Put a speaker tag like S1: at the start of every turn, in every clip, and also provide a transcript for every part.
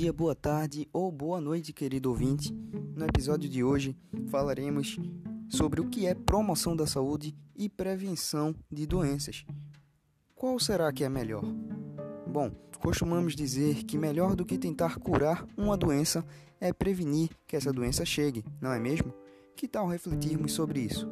S1: dia, boa tarde ou boa noite, querido ouvinte. No episódio de hoje falaremos sobre o que é promoção da saúde e prevenção de doenças. Qual será que é melhor? Bom, costumamos dizer que melhor do que tentar curar uma doença é prevenir que essa doença chegue, não é mesmo? Que tal refletirmos sobre isso?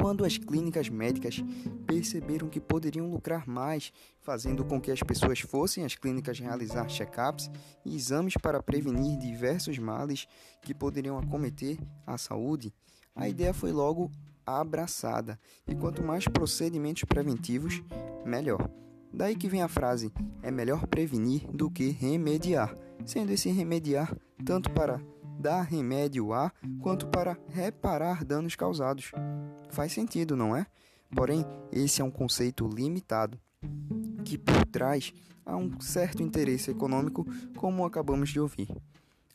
S1: Quando as clínicas médicas perceberam que poderiam lucrar mais, fazendo com que as pessoas fossem às clínicas realizar check-ups e exames para prevenir diversos males que poderiam acometer a saúde, a ideia foi logo abraçada. E quanto mais procedimentos preventivos, melhor. Daí que vem a frase: é melhor prevenir do que remediar, sendo esse remediar tanto para dar remédio a quanto para reparar danos causados. Faz sentido, não é? Porém, esse é um conceito limitado, que por trás há um certo interesse econômico, como acabamos de ouvir.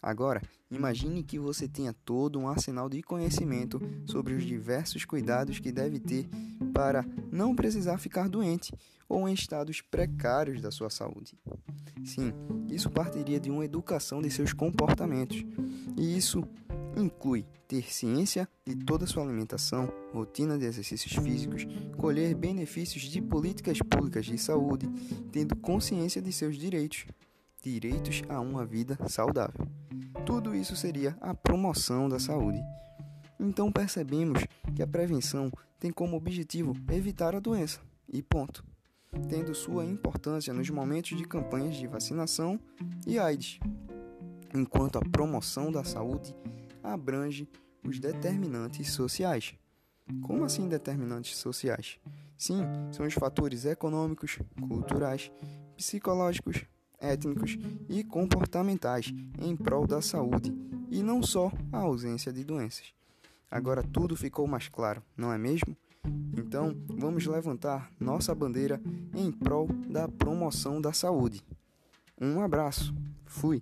S1: Agora, imagine que você tenha todo um arsenal de conhecimento sobre os diversos cuidados que deve ter para não precisar ficar doente ou em estados precários da sua saúde. Sim, isso partiria de uma educação de seus comportamentos, e isso inclui ter ciência de toda sua alimentação, rotina de exercícios físicos, colher benefícios de políticas públicas de saúde, tendo consciência de seus direitos, direitos a uma vida saudável. Tudo isso seria a promoção da saúde. Então percebemos que a prevenção tem como objetivo evitar a doença, e ponto. Tendo sua importância nos momentos de campanhas de vacinação e AIDS, enquanto a promoção da saúde abrange os determinantes sociais. Como assim determinantes sociais? Sim, são os fatores econômicos, culturais, psicológicos, étnicos e comportamentais em prol da saúde e não só a ausência de doenças. Agora tudo ficou mais claro, não é mesmo? Então, vamos levantar nossa bandeira em prol da promoção da saúde. Um abraço. Fui.